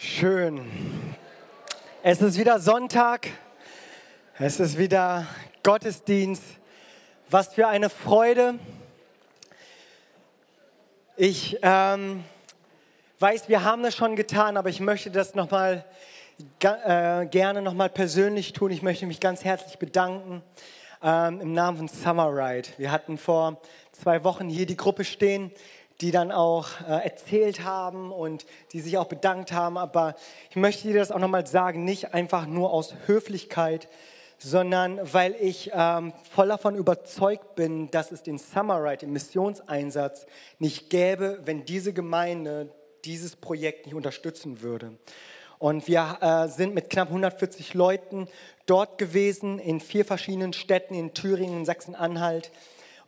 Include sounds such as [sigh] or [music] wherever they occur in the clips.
Schön. Es ist wieder Sonntag. Es ist wieder Gottesdienst. Was für eine Freude. Ich ähm, weiß, wir haben das schon getan, aber ich möchte das nochmal äh, gerne nochmal persönlich tun. Ich möchte mich ganz herzlich bedanken ähm, im Namen von Summer Ride. Wir hatten vor zwei Wochen hier die Gruppe stehen, die dann auch äh, erzählt haben und die sich auch bedankt haben. Aber ich möchte dir das auch nochmal sagen, nicht einfach nur aus Höflichkeit, sondern weil ich ähm, voll davon überzeugt bin, dass es den Summer Ride, den Missionseinsatz, nicht gäbe, wenn diese Gemeinde dieses Projekt nicht unterstützen würde. Und wir äh, sind mit knapp 140 Leuten dort gewesen, in vier verschiedenen Städten, in Thüringen, Sachsen-Anhalt.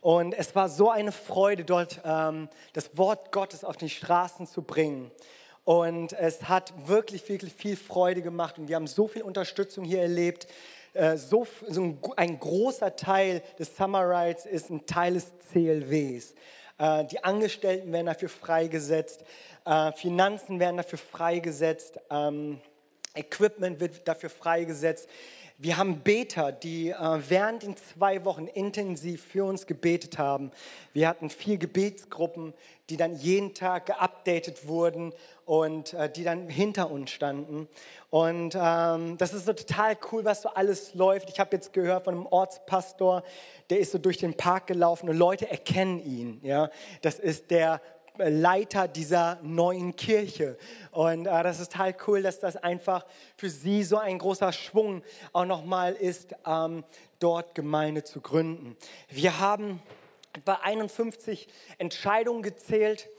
Und es war so eine Freude, dort ähm, das Wort Gottes auf die Straßen zu bringen. Und es hat wirklich, wirklich viel Freude gemacht. Und wir haben so viel Unterstützung hier erlebt. Äh, so, so ein, ein, großer Teil des Summer Rides ist ein Teil des CLWs. Äh, die Angestellten werden dafür freigesetzt. Äh, Finanzen werden dafür freigesetzt. Ähm, Equipment wird dafür freigesetzt. Wir haben Beter, die äh, während den zwei Wochen intensiv für uns gebetet haben. Wir hatten vier Gebetsgruppen, die dann jeden Tag geupdatet wurden und äh, die dann hinter uns standen. Und ähm, das ist so total cool, was so alles läuft. Ich habe jetzt gehört von einem Ortspastor, der ist so durch den Park gelaufen und Leute erkennen ihn. Ja, das ist der Leiter dieser neuen Kirche. Und äh, das ist total cool, dass das einfach für sie so ein großer Schwung auch nochmal ist, ähm, dort Gemeinde zu gründen. Wir haben bei 51 Entscheidungen gezählt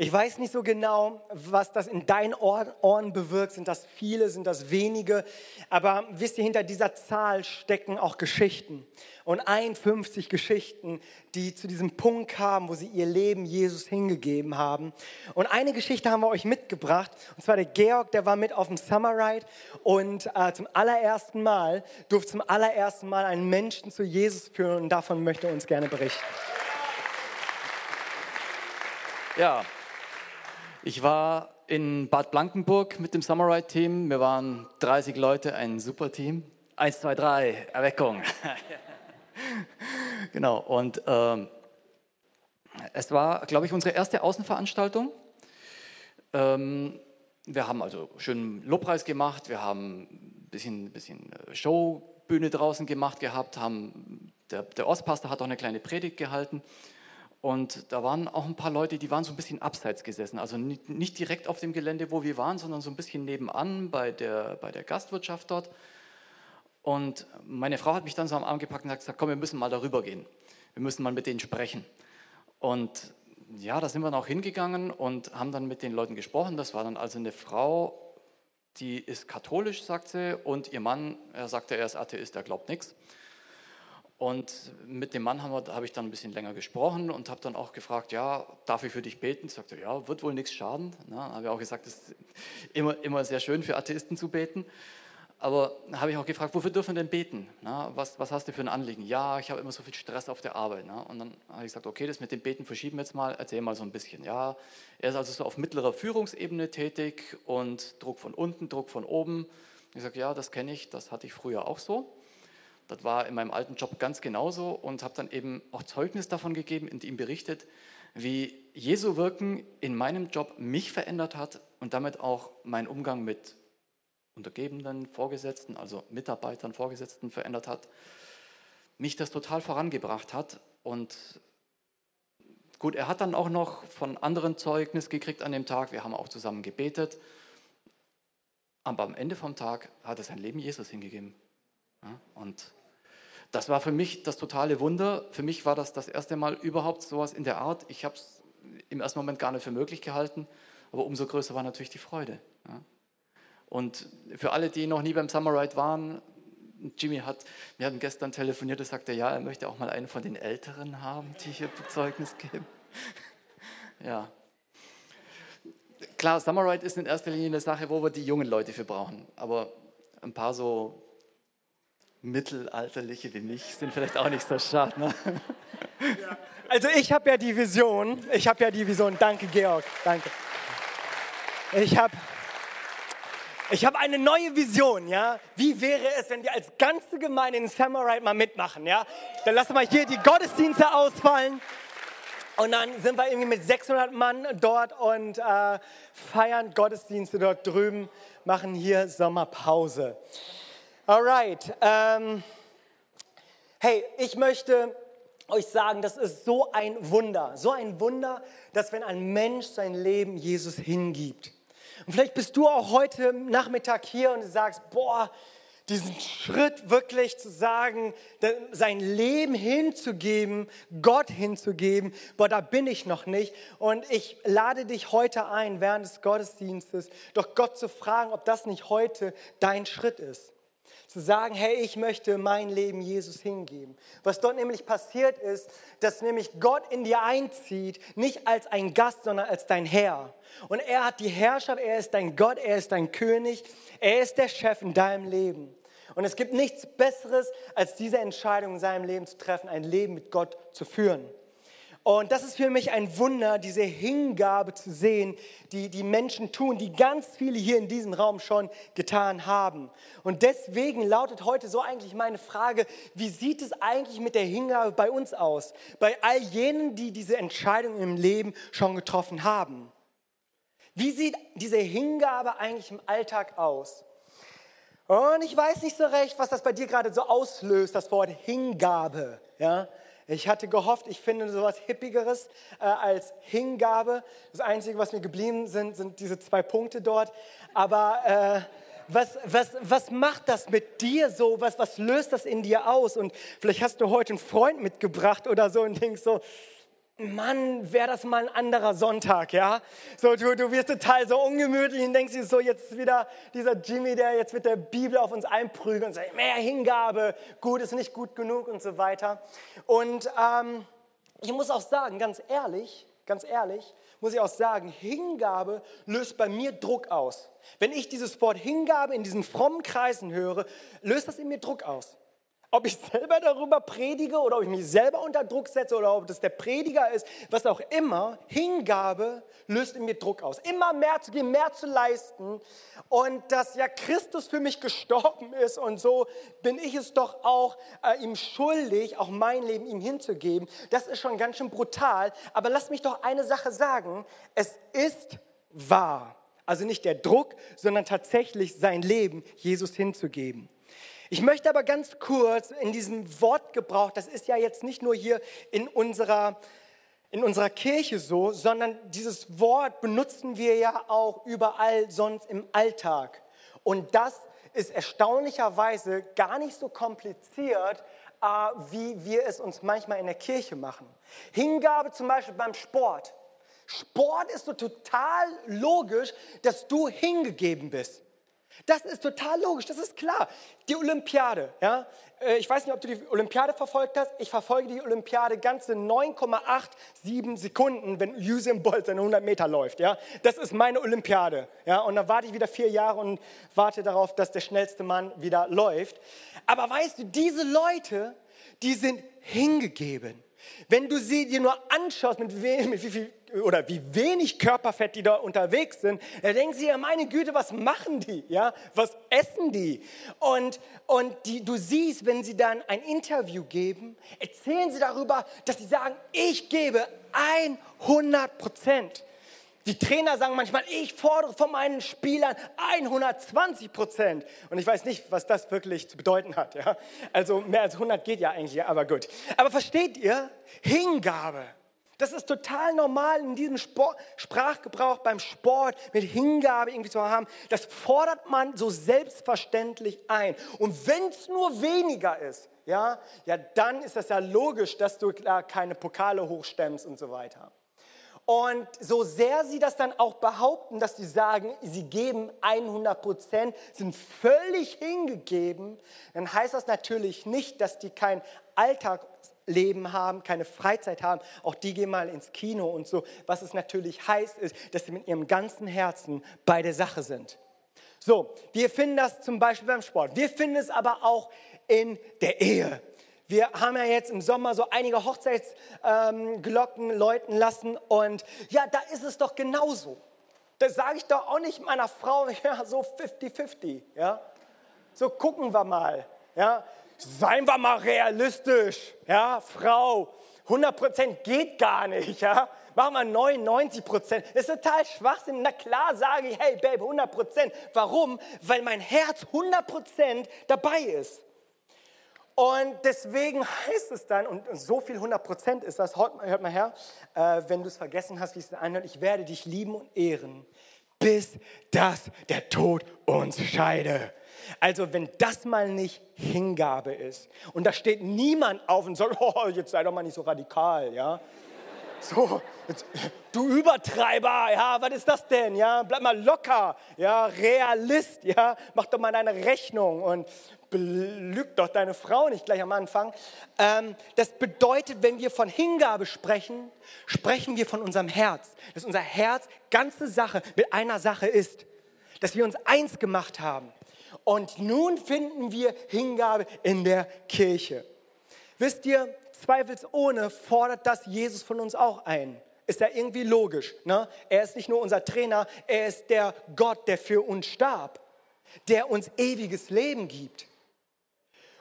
ich weiß nicht so genau, was das in deinen Ohren bewirkt. Sind das viele, sind das wenige? Aber wisst ihr, hinter dieser Zahl stecken auch Geschichten. Und 51 Geschichten, die zu diesem Punkt kamen, wo sie ihr Leben Jesus hingegeben haben. Und eine Geschichte haben wir euch mitgebracht. Und zwar der Georg, der war mit auf dem Summer Ride. Und äh, zum allerersten Mal durfte zum allerersten Mal einen Menschen zu Jesus führen. Und davon möchte er uns gerne berichten. Ja, ich war in Bad Blankenburg mit dem Summer Team. Wir waren 30 Leute, ein super Team. Eins, zwei, drei, Erweckung. [laughs] genau, und ähm, es war, glaube ich, unsere erste Außenveranstaltung. Ähm, wir haben also schön Lobpreis gemacht, wir haben ein bisschen, bisschen äh, Showbühne draußen gemacht gehabt, haben, der, der Ostpastor hat auch eine kleine Predigt gehalten und da waren auch ein paar Leute, die waren so ein bisschen abseits gesessen. Also nicht direkt auf dem Gelände, wo wir waren, sondern so ein bisschen nebenan bei der, bei der Gastwirtschaft dort. Und meine Frau hat mich dann so am Arm gepackt und gesagt, komm, wir müssen mal darüber gehen. Wir müssen mal mit denen sprechen. Und ja, da sind wir dann auch hingegangen und haben dann mit den Leuten gesprochen. Das war dann also eine Frau, die ist katholisch, sagt sie, und ihr Mann, er sagte, er ist Atheist, er glaubt nichts. Und mit dem Mann habe hab ich dann ein bisschen länger gesprochen und habe dann auch gefragt, ja, darf ich für dich beten? Sagte, ja, wird wohl nichts schaden. Na, habe ich auch gesagt, es ist immer, immer sehr schön für Atheisten zu beten. Aber habe ich auch gefragt, wofür dürfen wir denn beten? Na, was, was hast du für ein Anliegen? Ja, ich habe immer so viel Stress auf der Arbeit. Na? Und dann habe ich gesagt, okay, das mit dem Beten verschieben wir jetzt mal, erzähl mal so ein bisschen. Ja, er ist also so auf mittlerer Führungsebene tätig und Druck von unten, Druck von oben. Ich sage, ja, das kenne ich, das hatte ich früher auch so. Das war in meinem alten Job ganz genauso und habe dann eben auch Zeugnis davon gegeben und ihm berichtet, wie Jesu Wirken in meinem Job mich verändert hat und damit auch meinen Umgang mit Untergebenen, Vorgesetzten, also Mitarbeitern, Vorgesetzten verändert hat, mich das total vorangebracht hat. Und gut, er hat dann auch noch von anderen Zeugnis gekriegt an dem Tag, wir haben auch zusammen gebetet, aber am Ende vom Tag hat er sein Leben Jesus hingegeben. Und das war für mich das totale Wunder. Für mich war das das erste Mal überhaupt sowas in der Art. Ich habe es im ersten Moment gar nicht für möglich gehalten, aber umso größer war natürlich die Freude. Ja. Und für alle, die noch nie beim Summer Ride waren, Jimmy hat, wir hatten gestern telefoniert und sagte, ja, er möchte auch mal einen von den Älteren haben, die hier Zeugnis geben. [laughs] ja. Klar, Summer Ride ist in erster Linie eine Sache, wo wir die jungen Leute für brauchen. Aber ein paar so Mittelalterliche wie mich sind vielleicht auch nicht so schade. Ne? [laughs] Also ich habe ja die Vision, ich habe ja die Vision, danke Georg, danke. Ich habe Ich habe eine neue Vision, ja. Wie wäre es, wenn wir als ganze Gemeinde in Samurai mal mitmachen, ja? Dann lassen wir hier die Gottesdienste ausfallen. Und dann sind wir irgendwie mit 600 Mann dort und äh, feiern Gottesdienste dort drüben, machen hier Sommerpause. Alright. Ähm, hey, ich möchte euch sagen, das ist so ein Wunder, so ein Wunder, dass wenn ein Mensch sein Leben Jesus hingibt. Und vielleicht bist du auch heute Nachmittag hier und sagst, boah, diesen Schritt wirklich zu sagen, sein Leben hinzugeben, Gott hinzugeben, boah, da bin ich noch nicht. Und ich lade dich heute ein, während des Gottesdienstes, doch Gott zu fragen, ob das nicht heute dein Schritt ist zu sagen, hey, ich möchte mein Leben Jesus hingeben. Was dort nämlich passiert ist, dass nämlich Gott in dir einzieht, nicht als ein Gast, sondern als dein Herr. Und er hat die Herrschaft, er ist dein Gott, er ist dein König, er ist der Chef in deinem Leben. Und es gibt nichts Besseres, als diese Entscheidung in seinem Leben zu treffen, ein Leben mit Gott zu führen. Und das ist für mich ein Wunder, diese Hingabe zu sehen, die die Menschen tun, die ganz viele hier in diesem Raum schon getan haben. Und deswegen lautet heute so eigentlich meine Frage, wie sieht es eigentlich mit der Hingabe bei uns aus? Bei all jenen, die diese Entscheidung im Leben schon getroffen haben. Wie sieht diese Hingabe eigentlich im Alltag aus? Und ich weiß nicht so recht, was das bei dir gerade so auslöst, das Wort Hingabe. Ja? Ich hatte gehofft, ich finde sowas Hippigeres äh, als Hingabe. Das Einzige, was mir geblieben sind, sind diese zwei Punkte dort. Aber äh, was, was, was macht das mit dir so? Was, was löst das in dir aus? Und vielleicht hast du heute einen Freund mitgebracht oder so und denkst so, Mann, wäre das mal ein anderer Sonntag, ja? So, du, du wirst total so ungemütlich und denkst dir so, jetzt wieder dieser Jimmy, der jetzt mit der Bibel auf uns einprügelt und sagt, mehr Hingabe, gut ist nicht gut genug und so weiter. Und ähm, ich muss auch sagen, ganz ehrlich, ganz ehrlich, muss ich auch sagen, Hingabe löst bei mir Druck aus. Wenn ich dieses Wort Hingabe in diesen frommen Kreisen höre, löst das in mir Druck aus. Ob ich selber darüber predige oder ob ich mich selber unter Druck setze oder ob das der Prediger ist, was auch immer, Hingabe löst in mir Druck aus. Immer mehr zu geben, mehr zu leisten und dass ja Christus für mich gestorben ist und so bin ich es doch auch äh, ihm schuldig, auch mein Leben ihm hinzugeben. Das ist schon ganz schön brutal. Aber lass mich doch eine Sache sagen. Es ist wahr. Also nicht der Druck, sondern tatsächlich sein Leben Jesus hinzugeben. Ich möchte aber ganz kurz in diesem Wortgebrauch, das ist ja jetzt nicht nur hier in unserer, in unserer Kirche so, sondern dieses Wort benutzen wir ja auch überall sonst im Alltag. Und das ist erstaunlicherweise gar nicht so kompliziert, äh, wie wir es uns manchmal in der Kirche machen. Hingabe zum Beispiel beim Sport. Sport ist so total logisch, dass du hingegeben bist. Das ist total logisch, das ist klar. Die Olympiade, ja, äh, ich weiß nicht, ob du die Olympiade verfolgt hast. Ich verfolge die Olympiade ganze 9,87 Sekunden, wenn Usain Bolt seine 100 Meter läuft. Ja, das ist meine Olympiade. Ja, und dann warte ich wieder vier Jahre und warte darauf, dass der schnellste Mann wieder läuft. Aber weißt du, diese Leute, die sind hingegeben. Wenn du sie dir nur anschaust, mit, we mit wie viel oder wie wenig Körperfett die da unterwegs sind, da denken sie ja, meine Güte, was machen die? Ja, was essen die? Und, und die, du siehst, wenn sie dann ein Interview geben, erzählen sie darüber, dass sie sagen, ich gebe 100 Prozent. Die Trainer sagen manchmal, ich fordere von meinen Spielern 120 Prozent. Und ich weiß nicht, was das wirklich zu bedeuten hat. Ja? Also mehr als 100 geht ja eigentlich, aber gut. Aber versteht ihr? Hingabe. Das ist total normal in diesem Sport, Sprachgebrauch beim Sport mit Hingabe irgendwie zu haben. Das fordert man so selbstverständlich ein. Und wenn es nur weniger ist, ja, ja, dann ist das ja logisch, dass du da keine Pokale hochstemmst und so weiter. Und so sehr sie das dann auch behaupten, dass sie sagen, sie geben 100 Prozent, sind völlig hingegeben, dann heißt das natürlich nicht, dass die kein Alltagsleben haben, keine Freizeit haben. Auch die gehen mal ins Kino und so. Was es natürlich heißt, ist, dass sie mit ihrem ganzen Herzen bei der Sache sind. So, wir finden das zum Beispiel beim Sport. Wir finden es aber auch in der Ehe. Wir haben ja jetzt im Sommer so einige Hochzeitsglocken ähm, läuten lassen und ja, da ist es doch genauso. Das sage ich doch auch nicht meiner Frau, [laughs] ja, so 50-50, ja. So gucken wir mal, ja. Seien wir mal realistisch, ja, Frau. 100% geht gar nicht, ja. Machen wir 99 Prozent. Ist total Schwachsinn. Na klar sage ich, hey Babe, 100% Warum? Weil mein Herz 100% dabei ist. Und deswegen heißt es dann, und so viel 100% ist das, hört mal her, äh, wenn du es vergessen hast, wie es anhört, ich werde dich lieben und ehren, bis dass der Tod uns scheide. Also wenn das mal nicht Hingabe ist und da steht niemand auf und sagt, [laughs] oh, jetzt sei doch mal nicht so radikal, ja. So, jetzt, du Übertreiber, ja, was ist das denn? Ja, bleib mal locker, ja, Realist, ja, mach doch mal deine Rechnung und belügt doch deine Frau nicht gleich am Anfang. Ähm, das bedeutet, wenn wir von Hingabe sprechen, sprechen wir von unserem Herz, dass unser Herz ganze Sache mit einer Sache ist, dass wir uns eins gemacht haben. Und nun finden wir Hingabe in der Kirche. Wisst ihr, zweifelsohne fordert das Jesus von uns auch ein. Ist ja irgendwie logisch. Ne? Er ist nicht nur unser Trainer, er ist der Gott, der für uns starb, der uns ewiges Leben gibt.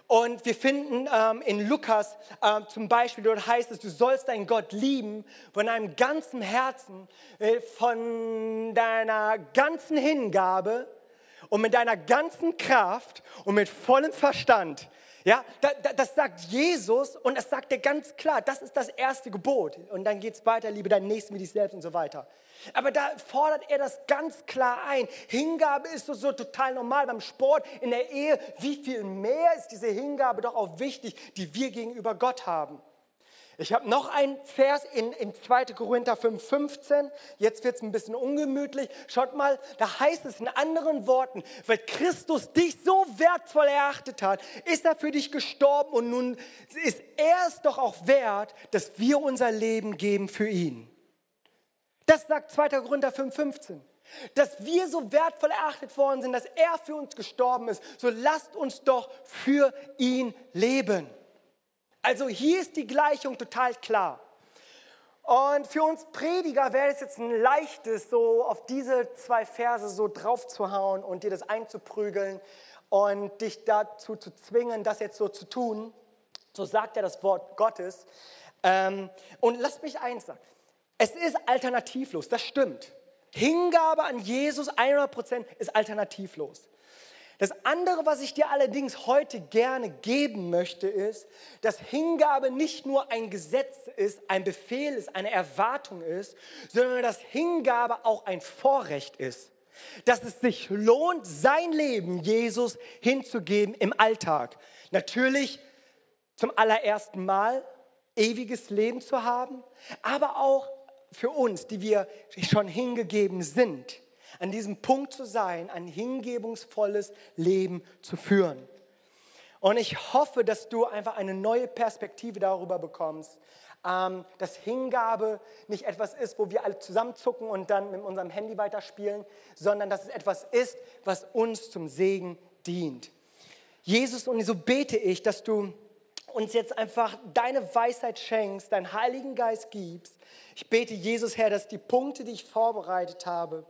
Und wir finden ähm, in Lukas ähm, zum Beispiel, dort heißt es, du sollst deinen Gott lieben von deinem ganzen Herzen, äh, von deiner ganzen Hingabe und mit deiner ganzen Kraft und mit vollem Verstand. Ja, das sagt Jesus und das sagt er ganz klar. Das ist das erste Gebot. Und dann geht es weiter, liebe deinen Nächsten wie dich selbst und so weiter. Aber da fordert er das ganz klar ein. Hingabe ist so, so total normal beim Sport, in der Ehe. Wie viel mehr ist diese Hingabe doch auch wichtig, die wir gegenüber Gott haben? Ich habe noch einen Vers in, in 2. Korinther 5,15. Jetzt wird es ein bisschen ungemütlich. Schaut mal, da heißt es in anderen Worten, weil Christus dich so wertvoll erachtet hat, ist er für dich gestorben und nun ist er es doch auch wert, dass wir unser Leben geben für ihn. Das sagt 2. Korinther 5,15 dass wir so wertvoll erachtet worden sind, dass er für uns gestorben ist. So lasst uns doch für ihn leben. Also hier ist die Gleichung total klar. Und für uns Prediger wäre es jetzt ein leichtes, so auf diese zwei Verse so draufzuhauen und dir das einzuprügeln und dich dazu zu zwingen, das jetzt so zu tun. So sagt ja das Wort Gottes. Ähm, und lasst mich eins sagen. Es ist alternativlos, das stimmt. Hingabe an Jesus 100% ist alternativlos. Das andere, was ich dir allerdings heute gerne geben möchte, ist, dass Hingabe nicht nur ein Gesetz ist, ein Befehl ist, eine Erwartung ist, sondern dass Hingabe auch ein Vorrecht ist. Dass es sich lohnt, sein Leben Jesus hinzugeben im Alltag. Natürlich zum allerersten Mal ewiges Leben zu haben, aber auch für uns, die wir schon hingegeben sind an diesem Punkt zu sein, ein hingebungsvolles Leben zu führen. Und ich hoffe, dass du einfach eine neue Perspektive darüber bekommst, ähm, dass Hingabe nicht etwas ist, wo wir alle zusammenzucken und dann mit unserem Handy weiterspielen, sondern dass es etwas ist, was uns zum Segen dient. Jesus, und so bete ich, dass du uns jetzt einfach deine Weisheit schenkst, deinen Heiligen Geist gibst. Ich bete, Jesus, Herr, dass die Punkte, die ich vorbereitet habe,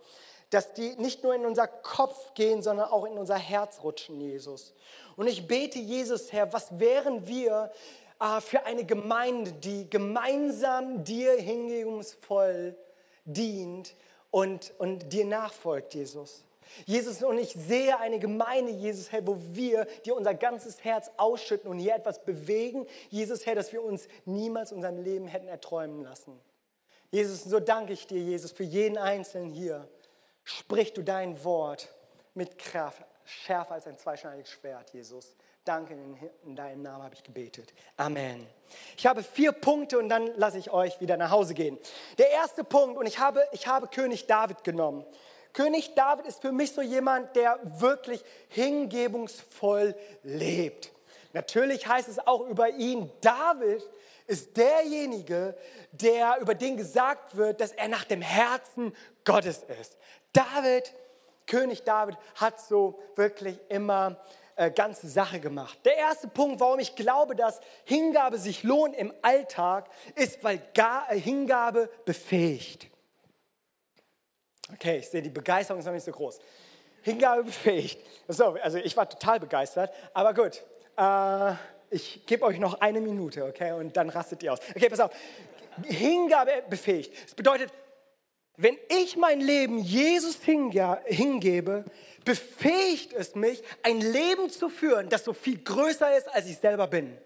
dass die nicht nur in unser Kopf gehen, sondern auch in unser Herz rutschen, Jesus. Und ich bete, Jesus, Herr, was wären wir äh, für eine Gemeinde, die gemeinsam dir hingebungsvoll dient und, und dir nachfolgt, Jesus. Jesus, und ich sehe eine Gemeinde, Jesus, Herr, wo wir dir unser ganzes Herz ausschütten und hier etwas bewegen, Jesus, Herr, dass wir uns niemals unserem Leben hätten erträumen lassen. Jesus, so danke ich dir, Jesus, für jeden Einzelnen hier sprich du dein Wort mit Kraft, schärfer als ein zweischneidiges Schwert, Jesus. Danke, in deinem Namen habe ich gebetet. Amen. Ich habe vier Punkte und dann lasse ich euch wieder nach Hause gehen. Der erste Punkt, und ich habe, ich habe König David genommen. König David ist für mich so jemand, der wirklich hingebungsvoll lebt. Natürlich heißt es auch über ihn, David ist derjenige, der über den gesagt wird, dass er nach dem Herzen Gottes ist. David, König David, hat so wirklich immer äh, ganze Sache gemacht. Der erste Punkt, warum ich glaube, dass Hingabe sich lohnt im Alltag, ist, weil Ga äh, Hingabe befähigt. Okay, ich sehe, die Begeisterung ist noch nicht so groß. Hingabe befähigt. So, also ich war total begeistert, aber gut. Äh, ich gebe euch noch eine Minute, okay, und dann rastet ihr aus. Okay, pass auf. Hingabe befähigt. Das bedeutet, wenn ich mein Leben Jesus hingebe, befähigt es mich, ein Leben zu führen, das so viel größer ist, als ich selber bin.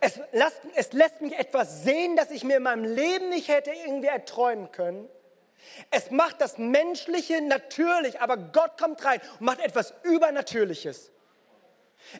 Es lässt, es lässt mich etwas sehen, das ich mir in meinem Leben nicht hätte irgendwie erträumen können. Es macht das Menschliche natürlich, aber Gott kommt rein und macht etwas Übernatürliches.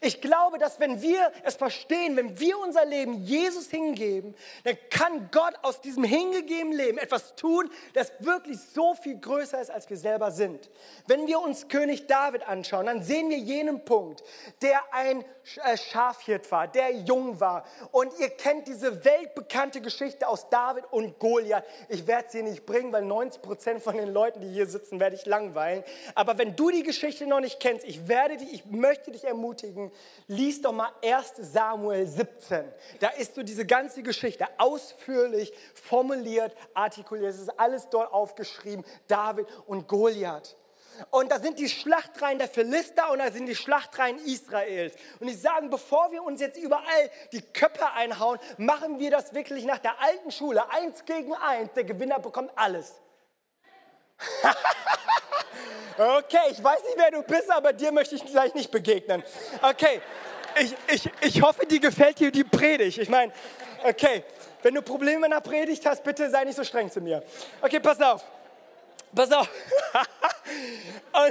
Ich glaube, dass wenn wir es verstehen, wenn wir unser Leben Jesus hingeben, dann kann Gott aus diesem hingegebenen Leben etwas tun, das wirklich so viel größer ist, als wir selber sind. Wenn wir uns König David anschauen, dann sehen wir jenen Punkt, der ein äh, Schafhirt war, der jung war. Und ihr kennt diese weltbekannte Geschichte aus David und Goliath. Ich werde sie nicht bringen, weil 90 Prozent von den Leuten, die hier sitzen, werde ich langweilen. Aber wenn du die Geschichte noch nicht kennst, ich werde dich, ich möchte dich ermutigen, beschäftigen, lies doch mal 1 Samuel 17. Da ist so diese ganze Geschichte ausführlich formuliert, artikuliert. Es ist alles dort aufgeschrieben, David und Goliath. Und da sind die Schlachtreihen der Philister und da sind die Schlachtreihen Israels. Und ich sage, bevor wir uns jetzt überall die Köpfe einhauen, machen wir das wirklich nach der alten Schule. Eins gegen eins, der Gewinner bekommt alles. [laughs] Okay, ich weiß nicht, wer du bist, aber dir möchte ich gleich nicht begegnen. Okay, ich, ich, ich hoffe, dir gefällt dir die Predigt. Ich meine, okay, wenn du Probleme in der Predigt hast, bitte sei nicht so streng zu mir. Okay, pass auf. Pass auf. [laughs]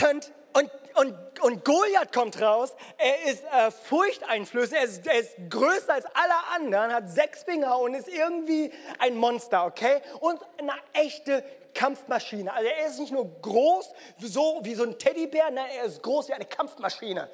und, und, und, und, und Goliath kommt raus. Er ist äh, furchteinflößend. Er ist, er ist größer als alle anderen, hat sechs Finger und ist irgendwie ein Monster, okay? Und eine echte Kampfmaschine. Also er ist nicht nur groß so wie so ein Teddybär, nein, er ist groß wie eine Kampfmaschine.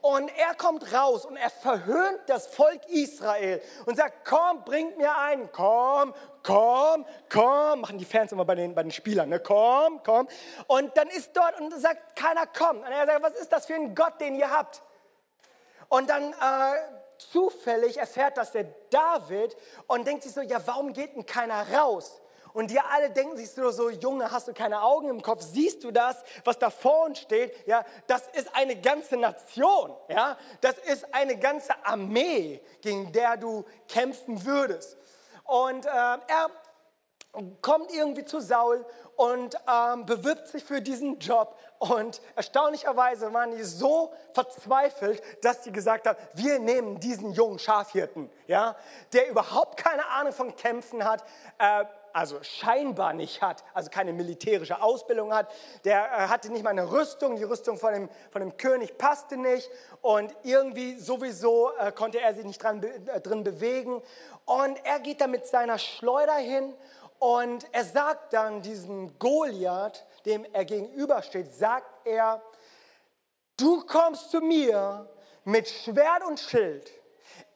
Und er kommt raus und er verhöhnt das Volk Israel und sagt, komm, bringt mir einen, komm, komm, komm, machen die Fans immer bei den, bei den Spielern, ne? komm, komm. Und dann ist dort und sagt, keiner kommt. Und er sagt, was ist das für ein Gott, den ihr habt? Und dann äh, zufällig erfährt das der David und denkt sich so, ja, warum geht denn keiner raus? Und die alle denken sich so, so, Junge, hast du keine Augen im Kopf? Siehst du das, was da vor uns steht? Ja, das ist eine ganze Nation. Ja, das ist eine ganze Armee, gegen der du kämpfen würdest. Und äh, er kommt irgendwie zu Saul und ähm, bewirbt sich für diesen Job. Und erstaunlicherweise waren die so verzweifelt, dass sie gesagt haben, wir nehmen diesen jungen Schafhirten, ja, der überhaupt keine Ahnung von Kämpfen hat. Äh, also scheinbar nicht hat, also keine militärische Ausbildung hat, der äh, hatte nicht mal eine Rüstung, die Rüstung von dem, von dem König passte nicht und irgendwie sowieso äh, konnte er sich nicht dran, äh, drin bewegen. Und er geht dann mit seiner Schleuder hin und er sagt dann diesem Goliath, dem er gegenübersteht, sagt er, du kommst zu mir mit Schwert und Schild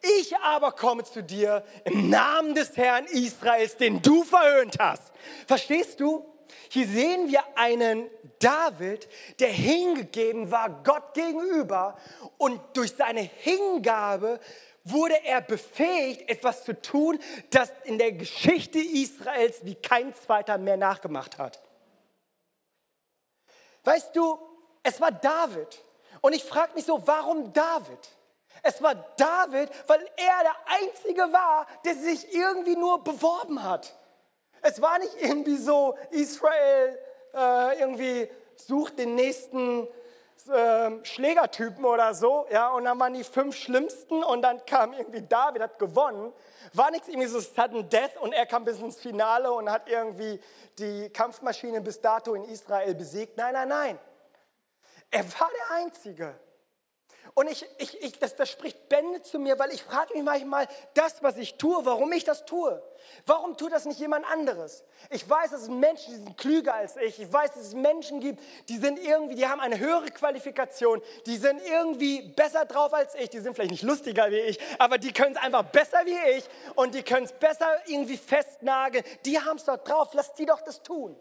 ich aber komme zu dir im Namen des Herrn Israels, den du verhöhnt hast. Verstehst du? Hier sehen wir einen David, der hingegeben war Gott gegenüber und durch seine Hingabe wurde er befähigt, etwas zu tun, das in der Geschichte Israels wie kein zweiter mehr nachgemacht hat. Weißt du, es war David. Und ich frage mich so, warum David? Es war David, weil er der Einzige war, der sich irgendwie nur beworben hat. Es war nicht irgendwie so, Israel äh, irgendwie sucht den nächsten äh, Schlägertypen oder so, ja, und dann waren die fünf Schlimmsten und dann kam irgendwie David, hat gewonnen. War nichts irgendwie so sudden death und er kam bis ins Finale und hat irgendwie die Kampfmaschine bis dato in Israel besiegt. Nein, nein, nein. Er war der Einzige. Und ich, ich, ich, das, das spricht Bände zu mir, weil ich frage mich manchmal, das, was ich tue, warum ich das tue. Warum tut das nicht jemand anderes? Ich weiß, dass es Menschen, die sind klüger als ich. Ich weiß, dass es Menschen gibt, die sind irgendwie, die haben eine höhere Qualifikation, die sind irgendwie besser drauf als ich, die sind vielleicht nicht lustiger wie ich, aber die können es einfach besser wie ich und die können es besser irgendwie festnageln. Die haben es doch drauf, lasst die doch das tun.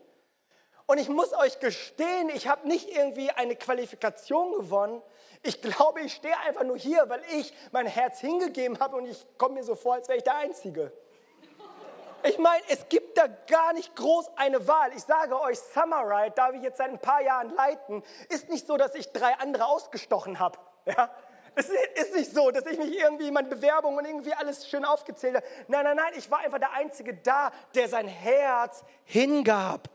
Und ich muss euch gestehen, ich habe nicht irgendwie eine Qualifikation gewonnen. Ich glaube, ich stehe einfach nur hier, weil ich mein Herz hingegeben habe und ich komme mir so vor, als wäre ich der Einzige. Ich meine, es gibt da gar nicht groß eine Wahl. Ich sage euch, Summerride, darf ich jetzt seit ein paar Jahren leiten, ist nicht so, dass ich drei andere ausgestochen habe. Ja? Es ist nicht so, dass ich mich irgendwie in meinen Bewerbungen und irgendwie alles schön aufgezählt habe. Nein, nein, nein, ich war einfach der Einzige da, der sein Herz hingab.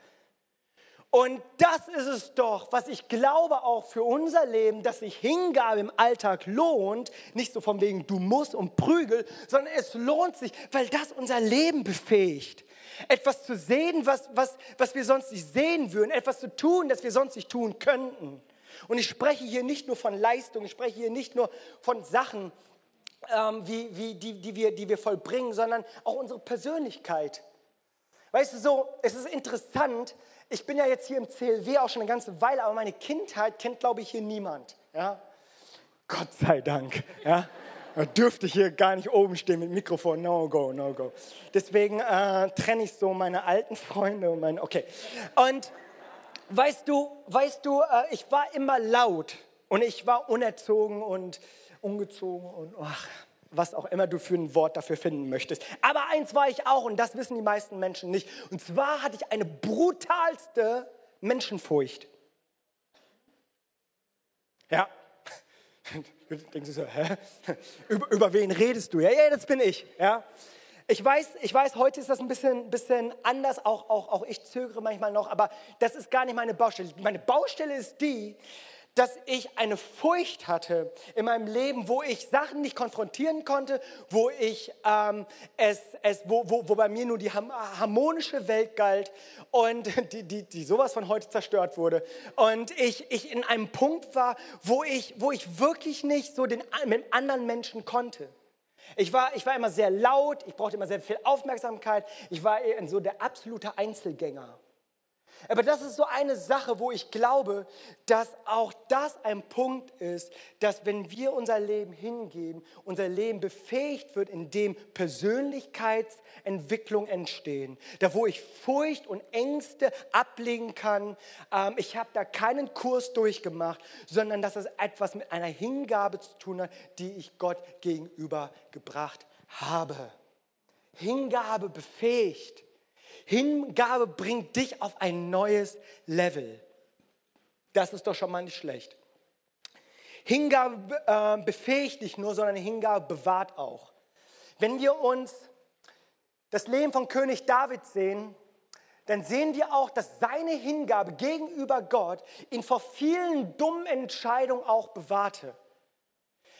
Und das ist es doch, was ich glaube auch für unser Leben, dass sich Hingabe im Alltag lohnt. Nicht so von wegen du musst und prügel, sondern es lohnt sich, weil das unser Leben befähigt. Etwas zu sehen, was, was, was wir sonst nicht sehen würden. Etwas zu tun, das wir sonst nicht tun könnten. Und ich spreche hier nicht nur von Leistung, ich spreche hier nicht nur von Sachen, ähm, wie, wie, die, die, wir, die wir vollbringen, sondern auch unsere Persönlichkeit. Weißt du, so, es ist interessant, ich bin ja jetzt hier im CLW auch schon eine ganze Weile, aber meine Kindheit kennt, glaube ich, hier niemand. Ja? Gott sei Dank. Ja? Da dürfte ich hier gar nicht oben stehen mit Mikrofon. No go, no go. Deswegen äh, trenne ich so meine alten Freunde und meine. Okay. Und weißt du, weißt du, äh, ich war immer laut und ich war unerzogen und ungezogen und ach, was auch immer du für ein Wort dafür finden möchtest. Aber eins war ich auch und das wissen die meisten Menschen nicht. Und zwar hatte ich eine brutalste Menschenfurcht. Ja. [laughs] Denkst du so, hä? Über, über wen redest du? Ja, ja, das bin ich. Ja. Ich weiß, ich weiß, heute ist das ein bisschen, bisschen anders, auch, auch, auch ich zögere manchmal noch, aber das ist gar nicht meine Baustelle. Meine Baustelle ist die, dass ich eine Furcht hatte in meinem Leben, wo ich Sachen nicht konfrontieren konnte, wo ich ähm, es, es wo, wo, wo bei mir nur die harmonische Welt galt und [laughs] die, die, die sowas von heute zerstört wurde. Und ich, ich in einem Punkt war, wo ich, wo ich wirklich nicht so den, mit anderen Menschen konnte. Ich war, ich war immer sehr laut, ich brauchte immer sehr viel Aufmerksamkeit, ich war so der absolute Einzelgänger. Aber das ist so eine Sache, wo ich glaube, dass auch das ein Punkt ist, dass wenn wir unser Leben hingeben, unser Leben befähigt wird, in dem Persönlichkeitsentwicklung entstehen. Da wo ich Furcht und Ängste ablegen kann. Ähm, ich habe da keinen Kurs durchgemacht, sondern dass es etwas mit einer Hingabe zu tun hat, die ich Gott gegenüber gebracht habe. Hingabe befähigt. Hingabe bringt dich auf ein neues Level. Das ist doch schon mal nicht schlecht. Hingabe äh, befähigt nicht nur, sondern Hingabe bewahrt auch. Wenn wir uns das Leben von König David sehen, dann sehen wir auch, dass seine Hingabe gegenüber Gott ihn vor vielen dummen Entscheidungen auch bewahrte.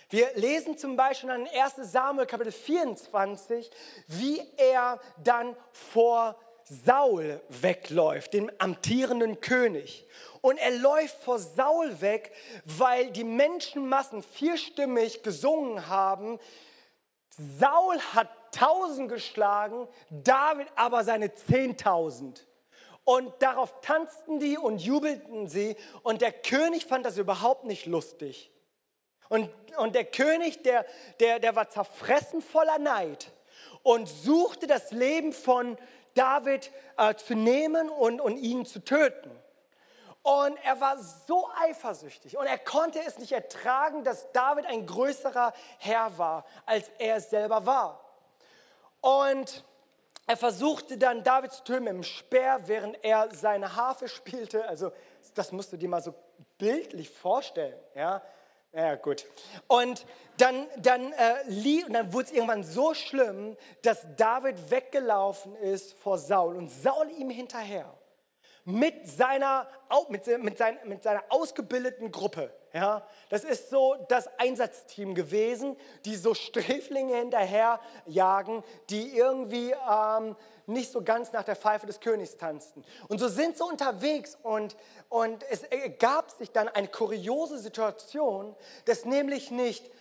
Wir lesen zum Beispiel in 1 Samuel Kapitel 24, wie er dann vor Saul wegläuft, dem amtierenden König. Und er läuft vor Saul weg, weil die Menschenmassen vierstimmig gesungen haben, Saul hat tausend geschlagen, David aber seine zehntausend. Und darauf tanzten die und jubelten sie. Und der König fand das überhaupt nicht lustig. Und, und der König, der, der, der war zerfressen voller Neid und suchte das Leben von David äh, zu nehmen und, und ihn zu töten. Und er war so eifersüchtig und er konnte es nicht ertragen, dass David ein größerer Herr war, als er es selber war. Und er versuchte dann David zu töten mit dem Speer, während er seine Harfe spielte. Also das musst du dir mal so bildlich vorstellen. Ja? Ja, gut. Und dann, dann, äh, und dann wurde es irgendwann so schlimm, dass David weggelaufen ist vor Saul und Saul ihm hinterher mit seiner, mit, mit, sein, mit seiner ausgebildeten Gruppe. Ja, das ist so das Einsatzteam gewesen, die so Sträflinge hinterherjagen, die irgendwie ähm, nicht so ganz nach der Pfeife des Königs tanzten. Und so sind sie unterwegs und, und es ergab sich dann eine kuriose Situation, dass nämlich nicht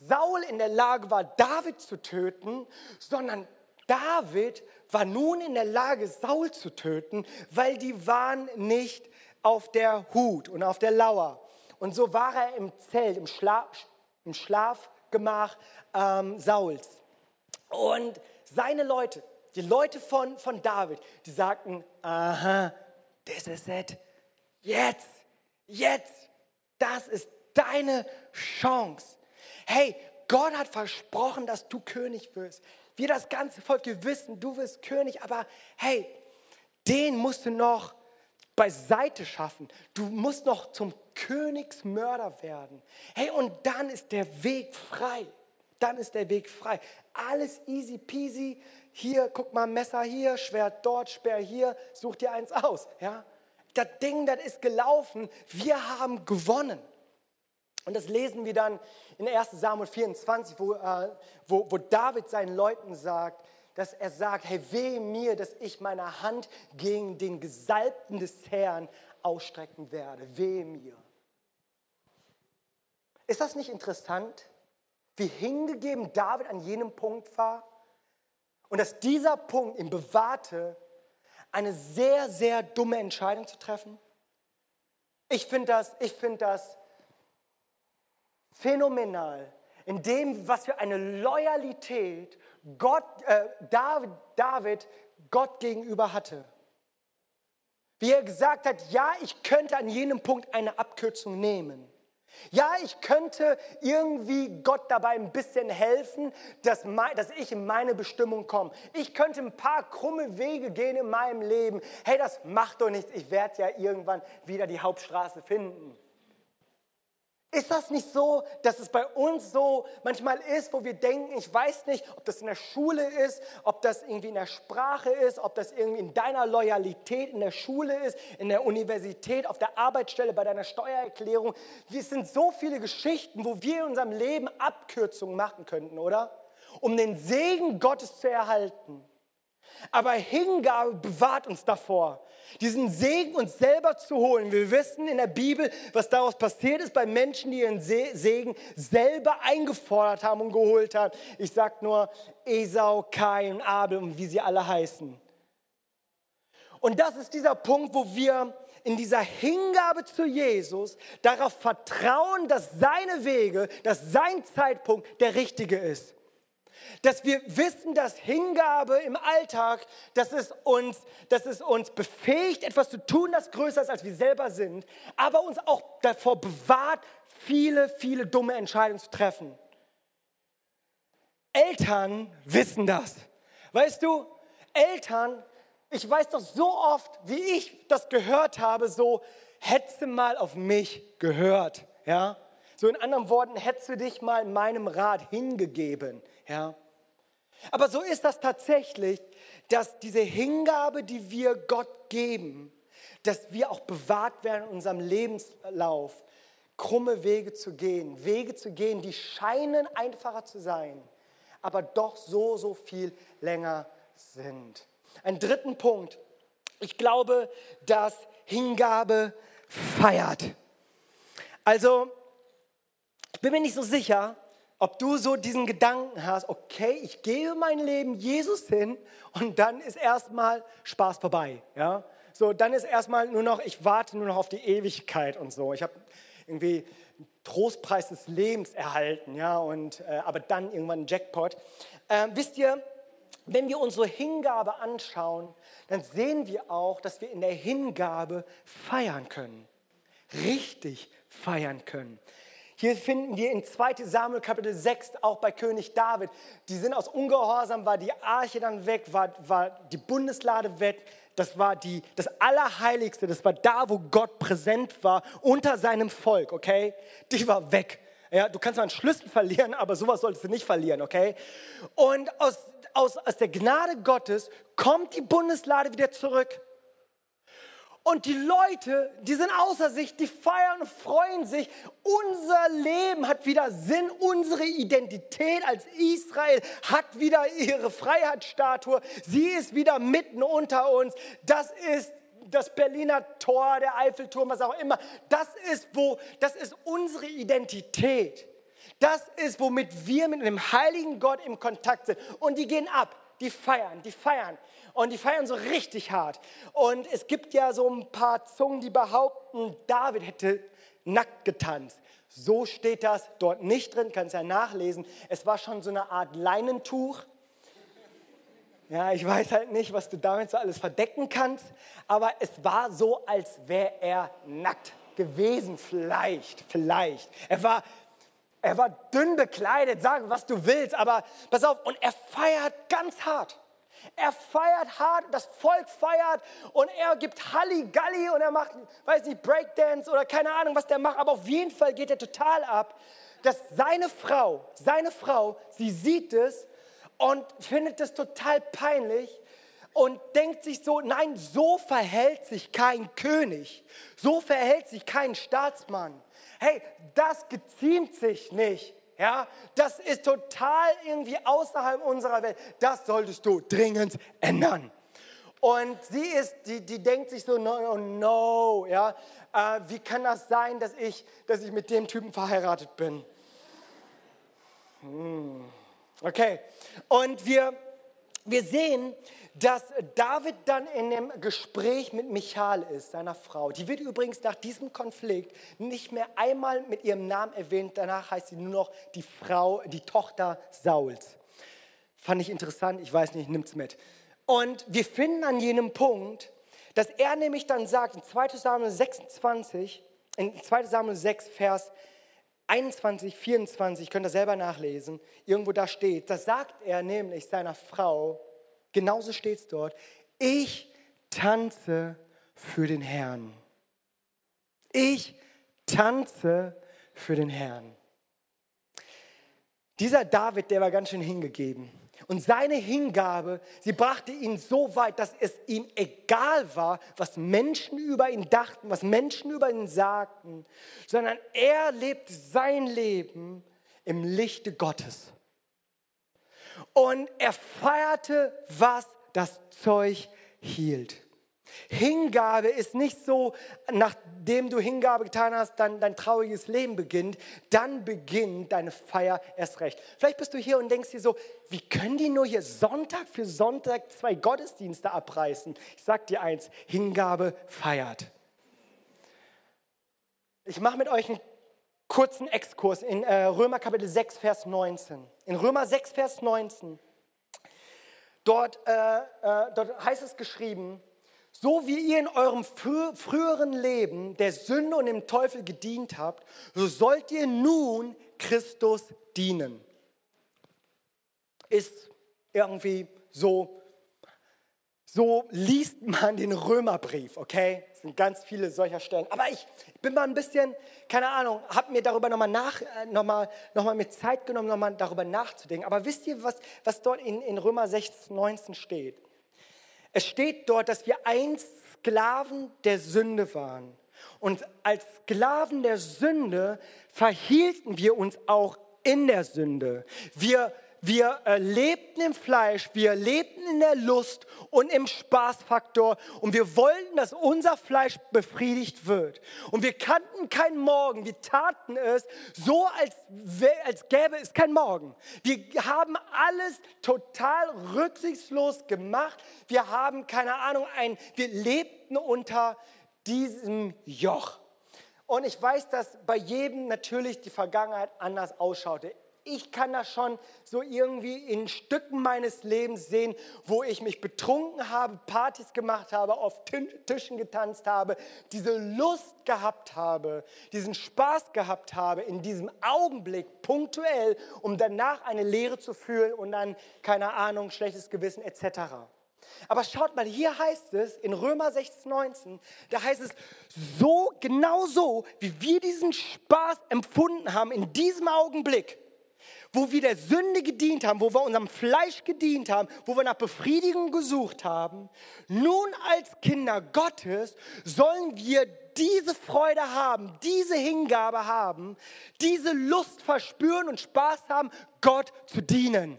Saul in der Lage war, David zu töten, sondern David war nun in der Lage, Saul zu töten, weil die waren nicht auf der Hut und auf der Lauer. Und so war er im Zelt, im, Schla im Schlafgemach ähm, Sauls. Und seine Leute, die Leute von, von David, die sagten, aha, this is it. Jetzt, jetzt, das ist deine Chance. Hey, Gott hat versprochen, dass du König wirst. Wir das ganze Volk, wir wissen, du wirst König, aber hey, den musst du noch beiseite schaffen. Du musst noch zum Königsmörder werden. Hey, und dann ist der Weg frei. Dann ist der Weg frei. Alles easy peasy. Hier, guck mal, Messer hier, Schwert dort, Speer hier, such dir eins aus. Ja? Das Ding, das ist gelaufen. Wir haben gewonnen. Und das lesen wir dann in 1 Samuel 24, wo, äh, wo, wo David seinen Leuten sagt, dass er sagt, hey, weh mir, dass ich meine Hand gegen den Gesalbten des Herrn ausstrecken werde. Weh mir. Ist das nicht interessant, wie hingegeben David an jenem Punkt war? Und dass dieser Punkt ihm bewahrte, eine sehr, sehr dumme Entscheidung zu treffen? Ich finde das, ich find das phänomenal, in dem, was für eine Loyalität Gott, äh, David, David Gott gegenüber hatte. Wie er gesagt hat, ja, ich könnte an jenem Punkt eine Abkürzung nehmen. Ja, ich könnte irgendwie Gott dabei ein bisschen helfen, dass, dass ich in meine Bestimmung komme. Ich könnte ein paar krumme Wege gehen in meinem Leben. Hey, das macht doch nichts. Ich werde ja irgendwann wieder die Hauptstraße finden. Ist das nicht so, dass es bei uns so manchmal ist, wo wir denken, ich weiß nicht, ob das in der Schule ist, ob das irgendwie in der Sprache ist, ob das irgendwie in deiner Loyalität in der Schule ist, in der Universität, auf der Arbeitsstelle, bei deiner Steuererklärung. Es sind so viele Geschichten, wo wir in unserem Leben Abkürzungen machen könnten, oder? Um den Segen Gottes zu erhalten. Aber Hingabe bewahrt uns davor, diesen Segen uns selber zu holen. Wir wissen in der Bibel, was daraus passiert ist bei Menschen, die ihren Segen selber eingefordert haben und geholt haben. Ich sage nur Esau, Kain Abel und wie sie alle heißen. Und das ist dieser Punkt, wo wir in dieser Hingabe zu Jesus darauf vertrauen, dass seine Wege, dass sein Zeitpunkt der richtige ist dass wir wissen, dass Hingabe im Alltag, dass es, uns, dass es uns befähigt, etwas zu tun, das größer ist, als wir selber sind, aber uns auch davor bewahrt, viele, viele dumme Entscheidungen zu treffen. Eltern wissen das. Weißt du, Eltern, ich weiß doch so oft, wie ich das gehört habe, so, hätte mal auf mich gehört, ja? So in anderen Worten, hättest du dich mal meinem Rat hingegeben, ja? Aber so ist das tatsächlich, dass diese Hingabe, die wir Gott geben, dass wir auch bewahrt werden in unserem Lebenslauf, krumme Wege zu gehen, Wege zu gehen, die scheinen einfacher zu sein, aber doch so, so viel länger sind. Ein dritten Punkt. Ich glaube, dass Hingabe feiert. Also, ich bin mir nicht so sicher, ob du so diesen Gedanken hast, okay, ich gebe mein Leben Jesus hin und dann ist erstmal Spaß vorbei. Ja? So, dann ist erstmal nur noch, ich warte nur noch auf die Ewigkeit und so. Ich habe irgendwie Trostpreis des Lebens erhalten, ja, und, äh, aber dann irgendwann einen Jackpot. Äh, wisst ihr, wenn wir unsere Hingabe anschauen, dann sehen wir auch, dass wir in der Hingabe feiern können. Richtig feiern können. Hier finden wir in 2 Samuel Kapitel 6 auch bei König David. Die sind aus Ungehorsam, war die Arche dann weg, war, war die Bundeslade weg. Das war die, das Allerheiligste, das war da, wo Gott präsent war, unter seinem Volk, okay? Die war weg. Ja, du kannst mal einen Schlüssel verlieren, aber sowas solltest du nicht verlieren, okay? Und aus, aus, aus der Gnade Gottes kommt die Bundeslade wieder zurück. Und die Leute, die sind außer sich, die feiern und freuen sich. Unser Leben hat wieder Sinn. Unsere Identität als Israel hat wieder ihre Freiheitsstatue. Sie ist wieder mitten unter uns. Das ist das Berliner Tor, der Eiffelturm, was auch immer. Das ist wo, das ist unsere Identität. Das ist, womit wir mit dem heiligen Gott im Kontakt sind. Und die gehen ab, die feiern, die feiern. Und die feiern so richtig hart. Und es gibt ja so ein paar Zungen, die behaupten, David hätte nackt getanzt. So steht das dort nicht drin, kannst ja nachlesen. Es war schon so eine Art Leinentuch. Ja, ich weiß halt nicht, was du damit so alles verdecken kannst, aber es war so, als wäre er nackt gewesen, vielleicht, vielleicht. Er war er war dünn bekleidet, sagen, was du willst, aber pass auf, und er feiert ganz hart. Er feiert hart, das Volk feiert und er gibt Halligalli und er macht, weiß nicht, Breakdance oder keine Ahnung, was der macht, aber auf jeden Fall geht er total ab, dass seine Frau, seine Frau, sie sieht es und findet es total peinlich und denkt sich so, nein, so verhält sich kein König, so verhält sich kein Staatsmann. Hey, das geziemt sich nicht. Ja, das ist total irgendwie außerhalb unserer Welt. Das solltest du dringend ändern. Und sie ist, die, die denkt sich so, no, no, no ja, äh, wie kann das sein, dass ich, dass ich mit dem Typen verheiratet bin? Hm. Okay, und wir, wir sehen, dass David dann in dem Gespräch mit Michal ist, seiner Frau. Die wird übrigens nach diesem Konflikt nicht mehr einmal mit ihrem Namen erwähnt. Danach heißt sie nur noch die Frau, die Tochter Sauls. Fand ich interessant, ich weiß nicht, nimmt's mit. Und wir finden an jenem Punkt, dass er nämlich dann sagt, in 2 Samuel 26, in 2 Samuel 6, Vers 21, 24, könnt ihr selber nachlesen, irgendwo da steht, da sagt er nämlich seiner Frau, Genauso steht es dort. Ich tanze für den Herrn. Ich tanze für den Herrn. Dieser David, der war ganz schön hingegeben. Und seine Hingabe, sie brachte ihn so weit, dass es ihm egal war, was Menschen über ihn dachten, was Menschen über ihn sagten, sondern er lebt sein Leben im Lichte Gottes. Und er feierte, was das Zeug hielt. Hingabe ist nicht so, nachdem du Hingabe getan hast, dann dein trauriges Leben beginnt. Dann beginnt deine Feier erst recht. Vielleicht bist du hier und denkst dir so, wie können die nur hier Sonntag für Sonntag zwei Gottesdienste abreißen? Ich sag dir eins, Hingabe feiert. Ich mache mit euch einen kurzen Exkurs in äh, Römer Kapitel 6, Vers 19. In Römer 6, Vers 19, dort, äh, äh, dort heißt es geschrieben, so wie ihr in eurem frü früheren Leben der Sünde und dem Teufel gedient habt, so sollt ihr nun Christus dienen. Ist irgendwie so so liest man den Römerbrief, okay? Es sind ganz viele solcher Stellen. Aber ich bin mal ein bisschen, keine Ahnung, habe mir darüber nochmal nach, äh, noch mal, noch mal mit Zeit genommen, nochmal darüber nachzudenken. Aber wisst ihr, was, was dort in, in Römer 16, 19 steht? Es steht dort, dass wir einst Sklaven der Sünde waren. Und als Sklaven der Sünde verhielten wir uns auch in der Sünde. Wir wir äh, lebten im Fleisch, wir lebten in der Lust und im Spaßfaktor und wir wollten, dass unser Fleisch befriedigt wird. Und wir kannten keinen Morgen, wir taten es so, als, als gäbe es keinen Morgen. Wir haben alles total rücksichtslos gemacht. Wir haben, keine Ahnung, ein, wir lebten unter diesem Joch. Und ich weiß, dass bei jedem natürlich die Vergangenheit anders ausschaute ich kann das schon so irgendwie in Stücken meines Lebens sehen, wo ich mich betrunken habe, Partys gemacht habe, auf Tischen getanzt habe, diese Lust gehabt habe, diesen Spaß gehabt habe in diesem Augenblick punktuell, um danach eine Lehre zu fühlen und dann, keine Ahnung, schlechtes Gewissen etc. Aber schaut mal, hier heißt es in Römer 16, 19, da heißt es, so, genau so, wie wir diesen Spaß empfunden haben in diesem Augenblick, wo wir der Sünde gedient haben, wo wir unserem Fleisch gedient haben, wo wir nach Befriedigung gesucht haben, nun als Kinder Gottes sollen wir diese Freude haben, diese Hingabe haben, diese Lust verspüren und Spaß haben, Gott zu dienen.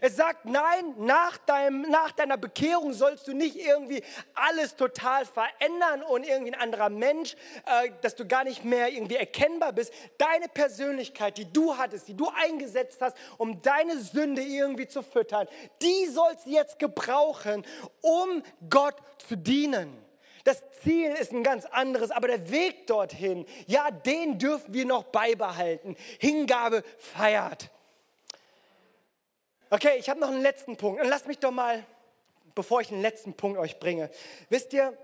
Es sagt, nein, nach, deinem, nach deiner Bekehrung sollst du nicht irgendwie alles total verändern und irgendwie ein anderer Mensch, äh, dass du gar nicht mehr irgendwie erkennbar bist. Deine Persönlichkeit, die du hattest, die du eingesetzt hast, um deine Sünde irgendwie zu füttern, die sollst du jetzt gebrauchen, um Gott zu dienen. Das Ziel ist ein ganz anderes, aber der Weg dorthin, ja, den dürfen wir noch beibehalten. Hingabe feiert. Okay, ich habe noch einen letzten Punkt. Und lasst mich doch mal, bevor ich den letzten Punkt euch bringe, wisst ihr,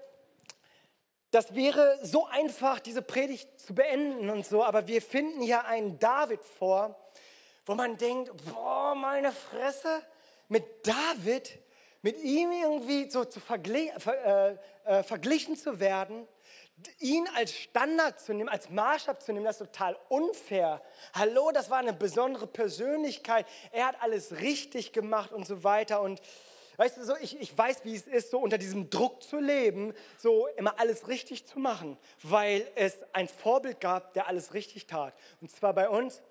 das wäre so einfach, diese Predigt zu beenden und so, aber wir finden hier einen David vor, wo man denkt, boah, meine Fresse, mit David, mit ihm irgendwie so zu vergli äh, äh, verglichen zu werden, ihn als Standard zu nehmen, als Maßstab zu nehmen, das ist total unfair. Hallo, das war eine besondere Persönlichkeit. Er hat alles richtig gemacht und so weiter. Und weißt du, so, ich, ich weiß, wie es ist, so unter diesem Druck zu leben, so immer alles richtig zu machen, weil es ein Vorbild gab, der alles richtig tat. Und zwar bei uns.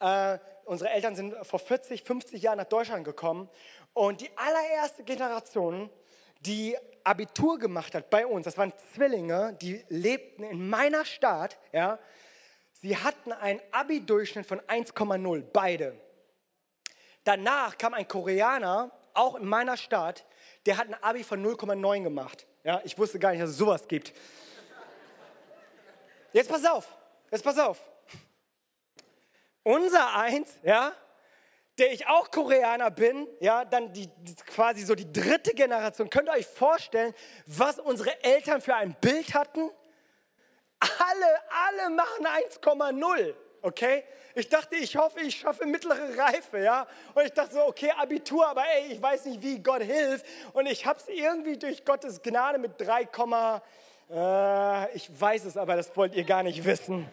Äh, unsere Eltern sind vor 40, 50 Jahren nach Deutschland gekommen und die allererste Generation, die Abitur gemacht hat bei uns, das waren Zwillinge, die lebten in meiner Stadt, ja, sie hatten einen Abi-Durchschnitt von 1,0, beide. Danach kam ein Koreaner, auch in meiner Stadt, der hat ein Abi von 0,9 gemacht. Ja, ich wusste gar nicht, dass es sowas gibt. Jetzt pass auf, jetzt pass auf. Unser Eins, ja, der ich auch Koreaner bin, ja, dann die, quasi so die dritte Generation. Könnt ihr euch vorstellen, was unsere Eltern für ein Bild hatten? Alle, alle machen 1,0, okay? Ich dachte, ich hoffe, ich schaffe mittlere Reife, ja? Und ich dachte so, okay, Abitur, aber ey, ich weiß nicht, wie Gott hilft. Und ich habe es irgendwie durch Gottes Gnade mit 3, äh, ich weiß es, aber das wollt ihr gar nicht wissen.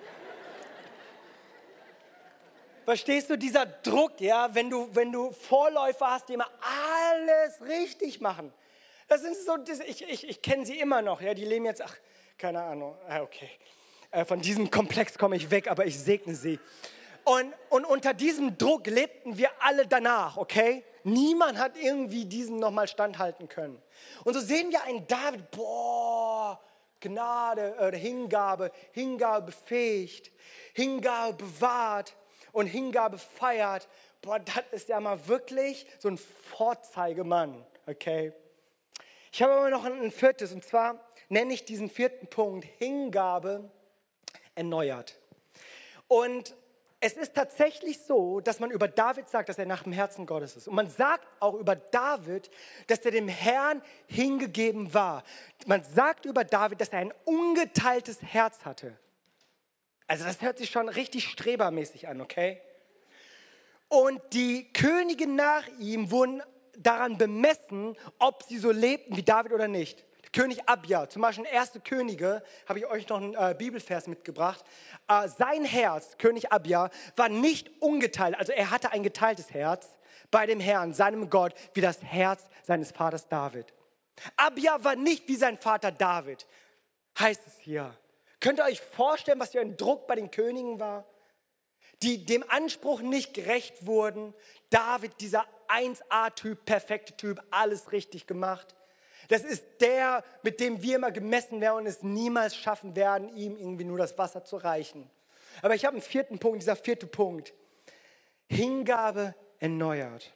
Verstehst du, dieser Druck, ja, wenn du, wenn du Vorläufer hast, die immer alles richtig machen. Das sind so, ich, ich, ich kenne sie immer noch, ja, die leben jetzt, ach, keine Ahnung, ah, okay. Äh, von diesem Komplex komme ich weg, aber ich segne sie. Und, und unter diesem Druck lebten wir alle danach, okay? Niemand hat irgendwie diesem nochmal standhalten können. Und so sehen wir einen David, boah, Gnade, äh, Hingabe, Hingabe befähigt, Hingabe bewahrt und Hingabe feiert, boah, das ist ja mal wirklich so ein Vorzeigemann, okay? Ich habe aber noch ein viertes, und zwar nenne ich diesen vierten Punkt Hingabe erneuert. Und es ist tatsächlich so, dass man über David sagt, dass er nach dem Herzen Gottes ist. Und man sagt auch über David, dass er dem Herrn hingegeben war. Man sagt über David, dass er ein ungeteiltes Herz hatte. Also das hört sich schon richtig strebermäßig an, okay? Und die Könige nach ihm wurden daran bemessen, ob sie so lebten wie David oder nicht. König Abia, zum Beispiel 1. Könige, habe ich euch noch einen äh, Bibelvers mitgebracht. Äh, sein Herz, König Abia, war nicht ungeteilt, also er hatte ein geteiltes Herz bei dem Herrn, seinem Gott, wie das Herz seines Vaters David. Abia war nicht wie sein Vater David, heißt es hier. Könnt ihr euch vorstellen, was für ein Druck bei den Königen war? Die dem Anspruch nicht gerecht wurden. David, dieser 1A-Typ, perfekte Typ, alles richtig gemacht. Das ist der, mit dem wir immer gemessen werden und es niemals schaffen werden, ihm irgendwie nur das Wasser zu reichen. Aber ich habe einen vierten Punkt, dieser vierte Punkt. Hingabe erneuert.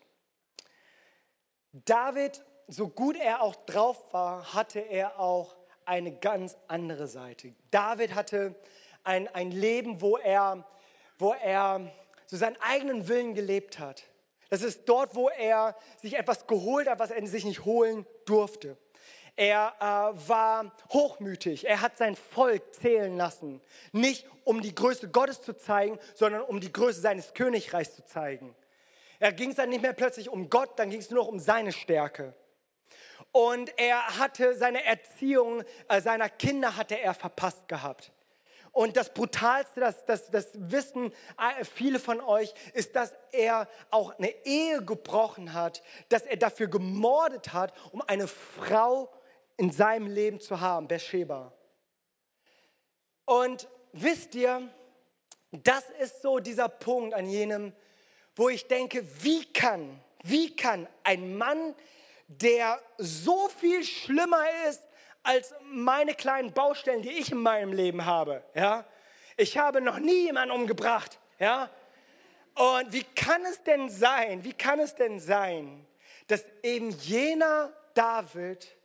David, so gut er auch drauf war, hatte er auch eine ganz andere Seite. David hatte ein, ein Leben, wo er, wo er so seinen eigenen Willen gelebt hat. Das ist dort, wo er sich etwas geholt hat, was er sich nicht holen durfte. Er äh, war hochmütig. Er hat sein Volk zählen lassen. Nicht um die Größe Gottes zu zeigen, sondern um die Größe seines Königreichs zu zeigen. Er ging es dann nicht mehr plötzlich um Gott, dann ging es nur noch um seine Stärke. Und er hatte seine Erziehung äh, seiner Kinder hatte er verpasst gehabt. Und das Brutalste, das, das, das wissen äh, viele von euch, ist, dass er auch eine Ehe gebrochen hat, dass er dafür gemordet hat, um eine Frau in seinem Leben zu haben, Bathsheba. Und wisst ihr, das ist so dieser Punkt an jenem, wo ich denke, wie kann, wie kann ein Mann, der so viel schlimmer ist als meine kleinen Baustellen, die ich in meinem Leben habe. Ja? Ich habe noch nie jemanden umgebracht. Ja? Und wie kann es denn sein, wie kann es denn sein, dass eben jener David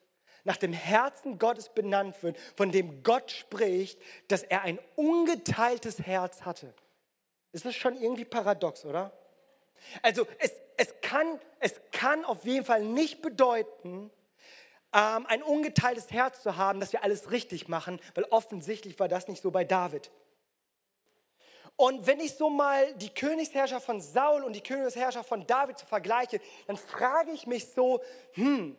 nach dem Herzen Gottes benannt wird, von dem Gott spricht, dass er ein ungeteiltes Herz hatte? Ist das schon irgendwie paradox, oder? Also es, es, kann, es kann auf jeden Fall nicht bedeuten, ähm, ein ungeteiltes Herz zu haben, dass wir alles richtig machen, weil offensichtlich war das nicht so bei David. Und wenn ich so mal die Königsherrschaft von Saul und die Königsherrschaft von David vergleiche, dann frage ich mich so, hm,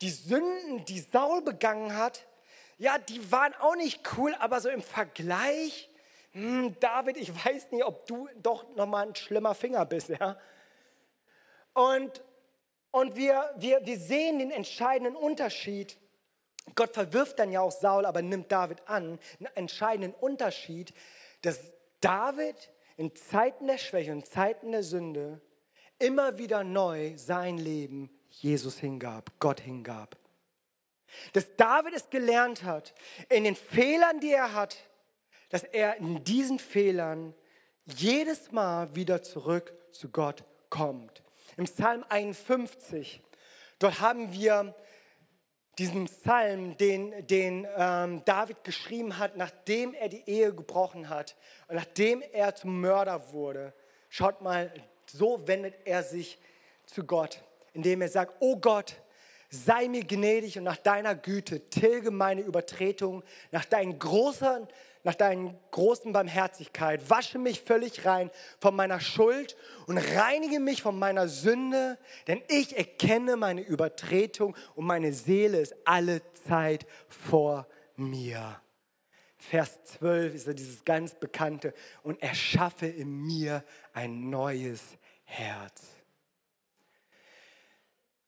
die Sünden, die Saul begangen hat, ja, die waren auch nicht cool, aber so im Vergleich, hm, David, ich weiß nicht, ob du doch nochmal ein schlimmer Finger bist, ja. Und, und wir, wir, wir sehen den entscheidenden Unterschied. Gott verwirft dann ja auch Saul, aber nimmt David an. Einen entscheidenden Unterschied, dass David in Zeiten der Schwäche und Zeiten der Sünde immer wieder neu sein Leben Jesus hingab, Gott hingab. Dass David es gelernt hat, in den Fehlern, die er hat, dass er in diesen Fehlern jedes Mal wieder zurück zu Gott kommt. Im Psalm 51, dort haben wir diesen Psalm, den, den ähm, David geschrieben hat, nachdem er die Ehe gebrochen hat und nachdem er zum Mörder wurde. Schaut mal, so wendet er sich zu Gott, indem er sagt, oh Gott, sei mir gnädig und nach deiner Güte tilge meine Übertretung, nach deinen großen nach deinen großen Barmherzigkeit, wasche mich völlig rein von meiner Schuld und reinige mich von meiner Sünde, denn ich erkenne meine Übertretung und meine Seele ist alle Zeit vor mir. Vers 12 ist ja dieses ganz bekannte und erschaffe in mir ein neues Herz.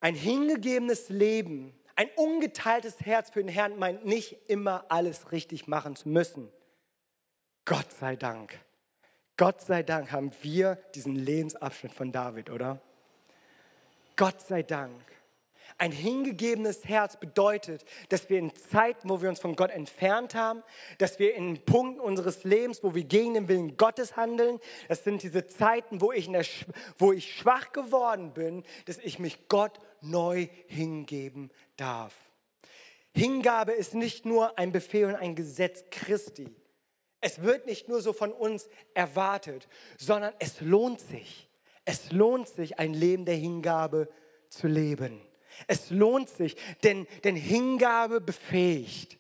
Ein hingegebenes Leben, ein ungeteiltes Herz für den Herrn meint nicht immer alles richtig machen zu müssen. Gott sei Dank. Gott sei Dank haben wir diesen Lebensabschnitt von David, oder? Gott sei Dank. Ein hingegebenes Herz bedeutet, dass wir in Zeiten, wo wir uns von Gott entfernt haben, dass wir in Punkten unseres Lebens, wo wir gegen den Willen Gottes handeln, das sind diese Zeiten, wo ich, der, wo ich schwach geworden bin, dass ich mich Gott neu hingeben darf. Hingabe ist nicht nur ein Befehl und ein Gesetz Christi. Es wird nicht nur so von uns erwartet, sondern es lohnt sich. Es lohnt sich, ein Leben der Hingabe zu leben. Es lohnt sich, denn, denn Hingabe befähigt,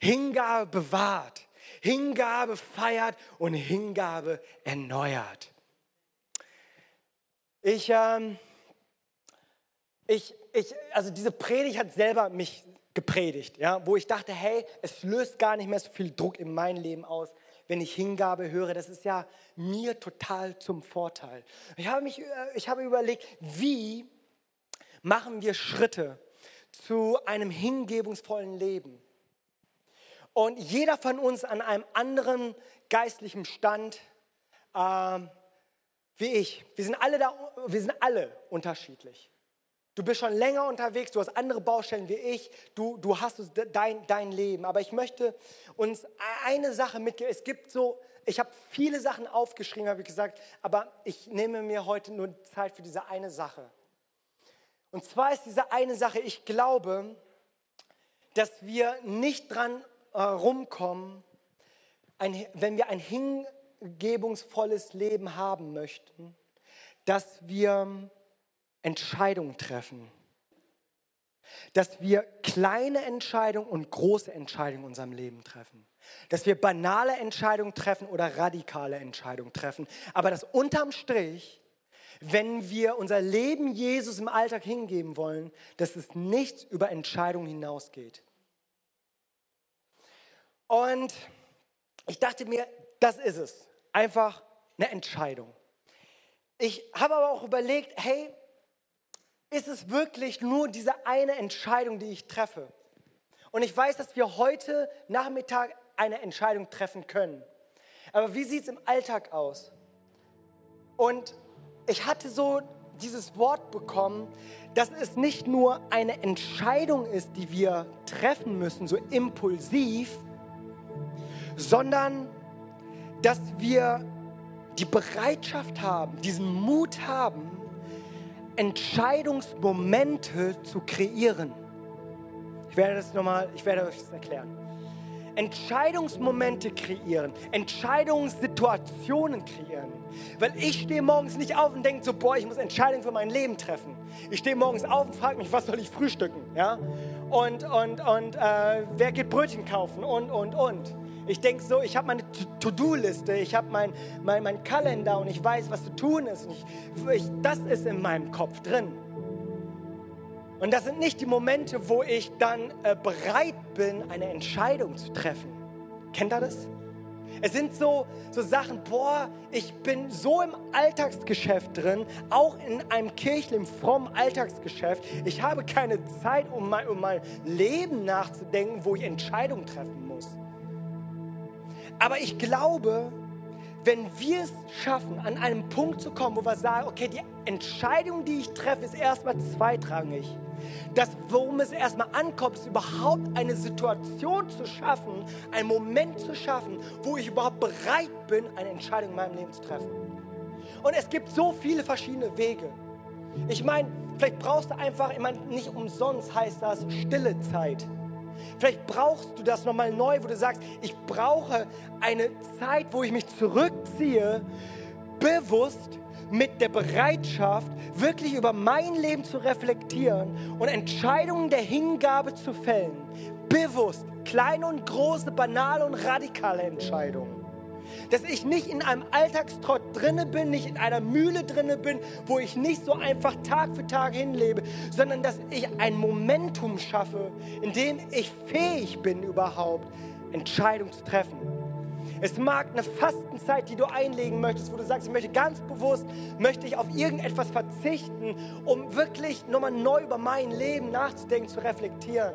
Hingabe bewahrt, Hingabe feiert und Hingabe erneuert. Ich, ähm, ich, ich, also diese Predigt hat selber mich gepredigt, ja, wo ich dachte, hey, es löst gar nicht mehr so viel Druck in mein Leben aus wenn ich Hingabe höre, das ist ja mir total zum Vorteil. Ich habe, mich, äh, ich habe überlegt, wie machen wir Schritte zu einem hingebungsvollen Leben? Und jeder von uns an einem anderen geistlichen Stand äh, wie ich. Wir sind alle da, wir sind alle unterschiedlich. Du bist schon länger unterwegs, du hast andere Baustellen wie ich, du, du hast dein, dein Leben. Aber ich möchte uns eine Sache mitgeben. Es gibt so, ich habe viele Sachen aufgeschrieben, habe ich gesagt, aber ich nehme mir heute nur Zeit für diese eine Sache. Und zwar ist diese eine Sache, ich glaube, dass wir nicht dran äh, rumkommen, ein, wenn wir ein hingebungsvolles Leben haben möchten, dass wir Entscheidungen treffen. Dass wir kleine Entscheidungen und große Entscheidungen in unserem Leben treffen. Dass wir banale Entscheidungen treffen oder radikale Entscheidungen treffen. Aber dass unterm Strich, wenn wir unser Leben Jesus im Alltag hingeben wollen, dass es nichts über Entscheidungen hinausgeht. Und ich dachte mir, das ist es. Einfach eine Entscheidung. Ich habe aber auch überlegt, hey, ist es wirklich nur diese eine Entscheidung, die ich treffe. Und ich weiß, dass wir heute Nachmittag eine Entscheidung treffen können. Aber wie sieht es im Alltag aus? Und ich hatte so dieses Wort bekommen, dass es nicht nur eine Entscheidung ist, die wir treffen müssen, so impulsiv, sondern dass wir die Bereitschaft haben, diesen Mut haben, Entscheidungsmomente zu kreieren. Ich werde das nochmal, ich werde euch das erklären. Entscheidungsmomente kreieren, Entscheidungssituationen kreieren. Weil ich stehe morgens nicht auf und denke so, boah, ich muss Entscheidungen für mein Leben treffen. Ich stehe morgens auf und frage mich, was soll ich frühstücken? Ja? und, und, und äh, wer geht Brötchen kaufen und, und, und. Ich denke so, ich habe meine To-Do-Liste, ich habe meinen mein, mein Kalender und ich weiß, was zu tun ist. Und ich, ich, das ist in meinem Kopf drin. Und das sind nicht die Momente, wo ich dann äh, bereit bin, eine Entscheidung zu treffen. Kennt ihr das? Es sind so, so Sachen, boah, ich bin so im Alltagsgeschäft drin, auch in einem kirchlichen, frommen Alltagsgeschäft. Ich habe keine Zeit, um mein, um mein Leben nachzudenken, wo ich Entscheidungen treffen muss. Aber ich glaube, wenn wir es schaffen, an einen Punkt zu kommen, wo wir sagen, okay, die Entscheidung, die ich treffe, ist erstmal zweitrangig. Das, worum es erstmal ankommt, ist überhaupt eine Situation zu schaffen, einen Moment zu schaffen, wo ich überhaupt bereit bin, eine Entscheidung in meinem Leben zu treffen. Und es gibt so viele verschiedene Wege. Ich meine, vielleicht brauchst du einfach, ich meine, nicht umsonst heißt das stille Zeit. Vielleicht brauchst du das nochmal neu, wo du sagst, ich brauche eine Zeit, wo ich mich zurückziehe, bewusst mit der Bereitschaft, wirklich über mein Leben zu reflektieren und Entscheidungen der Hingabe zu fällen. Bewusst, kleine und große, banale und radikale Entscheidungen. Dass ich nicht in einem Alltagstrott drinne bin, nicht in einer Mühle drinne bin, wo ich nicht so einfach Tag für Tag hinlebe, sondern dass ich ein Momentum schaffe, in dem ich fähig bin überhaupt, Entscheidungen zu treffen. Es mag eine Fastenzeit, die du einlegen möchtest, wo du sagst, ich möchte ganz bewusst, möchte ich auf irgendetwas verzichten, um wirklich nochmal neu über mein Leben nachzudenken, zu reflektieren.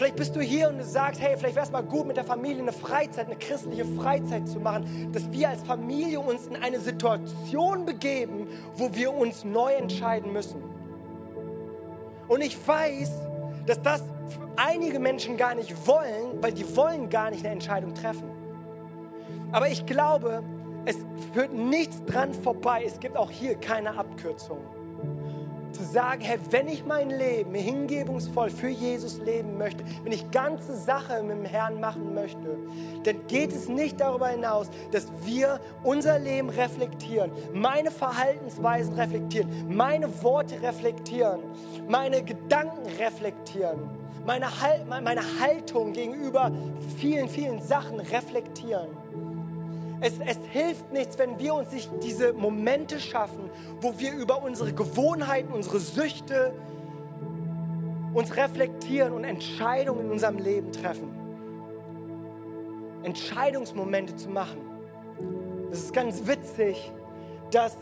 Vielleicht bist du hier und du sagst, hey, vielleicht wäre es mal gut, mit der Familie eine Freizeit, eine christliche Freizeit zu machen, dass wir als Familie uns in eine Situation begeben, wo wir uns neu entscheiden müssen. Und ich weiß, dass das einige Menschen gar nicht wollen, weil die wollen gar nicht eine Entscheidung treffen. Aber ich glaube, es führt nichts dran vorbei. Es gibt auch hier keine Abkürzung zu sagen, Herr, wenn ich mein Leben hingebungsvoll für Jesus leben möchte, wenn ich ganze Sache mit dem Herrn machen möchte, dann geht es nicht darüber hinaus, dass wir unser Leben reflektieren, meine Verhaltensweisen reflektieren, meine Worte reflektieren, meine Gedanken reflektieren, meine, meine Haltung gegenüber vielen, vielen Sachen reflektieren. Es, es, hilft nichts, wenn wir uns nicht diese Momente schaffen, wo wir über unsere Gewohnheiten, unsere Süchte uns reflektieren und Entscheidungen in unserem Leben treffen. Entscheidungsmomente zu machen. Es ist ganz witzig, dass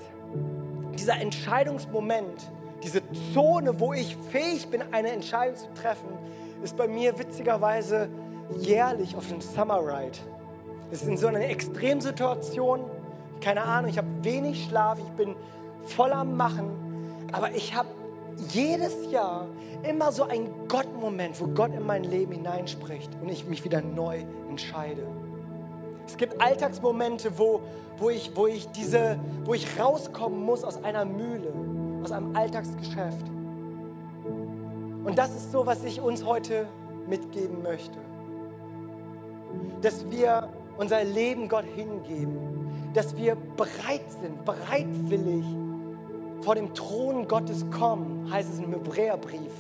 dieser Entscheidungsmoment, diese Zone, wo ich fähig bin, eine Entscheidung zu treffen, ist bei mir witzigerweise jährlich auf dem Summer Ride. Ist in so einer Extremsituation, keine Ahnung, ich habe wenig Schlaf, ich bin voll am Machen, aber ich habe jedes Jahr immer so einen Gott-Moment, wo Gott in mein Leben hineinspricht und ich mich wieder neu entscheide. Es gibt Alltagsmomente, wo, wo, ich, wo, ich diese, wo ich rauskommen muss aus einer Mühle, aus einem Alltagsgeschäft. Und das ist so, was ich uns heute mitgeben möchte. Dass wir unser Leben Gott hingeben, dass wir bereit sind, bereitwillig vor dem Thron Gottes kommen, heißt es im Hebräerbrief.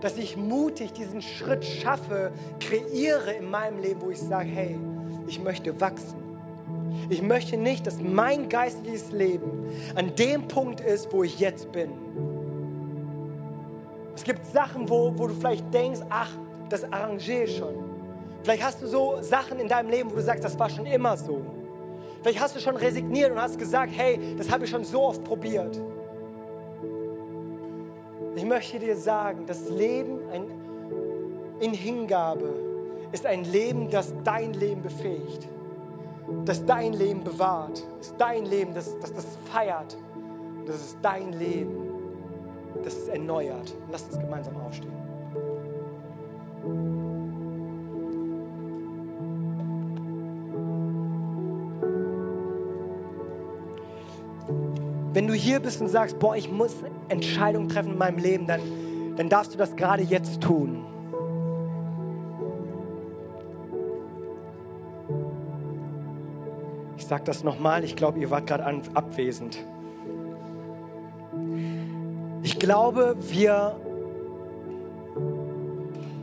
Dass ich mutig diesen Schritt schaffe, kreiere in meinem Leben, wo ich sage, hey, ich möchte wachsen. Ich möchte nicht, dass mein geistliches Leben an dem Punkt ist, wo ich jetzt bin. Es gibt Sachen, wo, wo du vielleicht denkst, ach, das arrangiere ich schon. Vielleicht hast du so Sachen in deinem Leben, wo du sagst, das war schon immer so. Vielleicht hast du schon resigniert und hast gesagt, hey, das habe ich schon so oft probiert. Ich möchte dir sagen, das Leben in Hingabe ist ein Leben, das dein Leben befähigt, das dein Leben bewahrt, das dein Leben, das das, das feiert. Das ist dein Leben, das es erneuert. Lass uns gemeinsam aufstehen. Wenn du hier bist und sagst, boah, ich muss Entscheidungen treffen in meinem Leben, dann, dann darfst du das gerade jetzt tun. Ich sage das nochmal, ich glaube, ihr wart gerade abwesend. Ich glaube, wir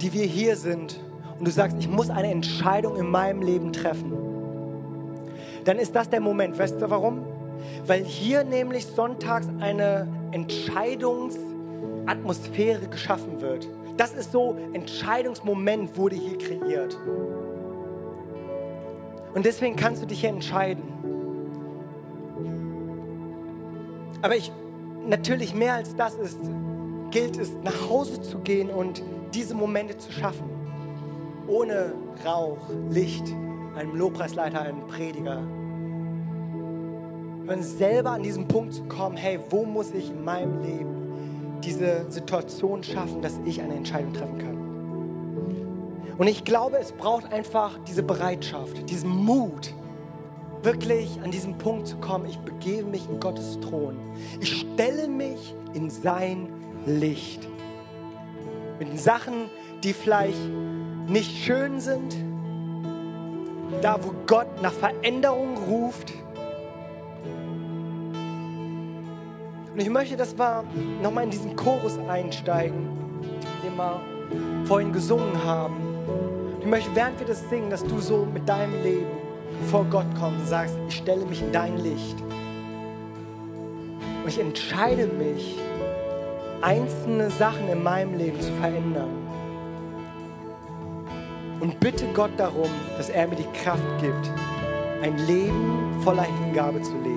die wir hier sind und du sagst, ich muss eine Entscheidung in meinem Leben treffen, dann ist das der Moment. Weißt du warum? Weil hier nämlich sonntags eine Entscheidungsatmosphäre geschaffen wird. Das ist so, Entscheidungsmoment wurde hier kreiert. Und deswegen kannst du dich hier entscheiden. Aber ich, natürlich mehr als das ist, gilt es, nach Hause zu gehen und diese Momente zu schaffen. Ohne Rauch, Licht, einem Lobpreisleiter, einem Prediger. Und selber an diesen Punkt zu kommen, hey, wo muss ich in meinem Leben diese Situation schaffen, dass ich eine Entscheidung treffen kann. Und ich glaube, es braucht einfach diese Bereitschaft, diesen Mut, wirklich an diesen Punkt zu kommen, ich begebe mich in Gottes Thron. Ich stelle mich in sein Licht. Mit Sachen, die vielleicht nicht schön sind, da wo Gott nach Veränderung ruft. Und ich möchte, dass wir nochmal in diesen Chorus einsteigen, den wir vorhin gesungen haben. Und ich möchte, während wir das singen, dass du so mit deinem Leben vor Gott kommst und sagst, ich stelle mich in dein Licht. Und ich entscheide mich, einzelne Sachen in meinem Leben zu verändern. Und bitte Gott darum, dass er mir die Kraft gibt, ein Leben voller Hingabe zu leben.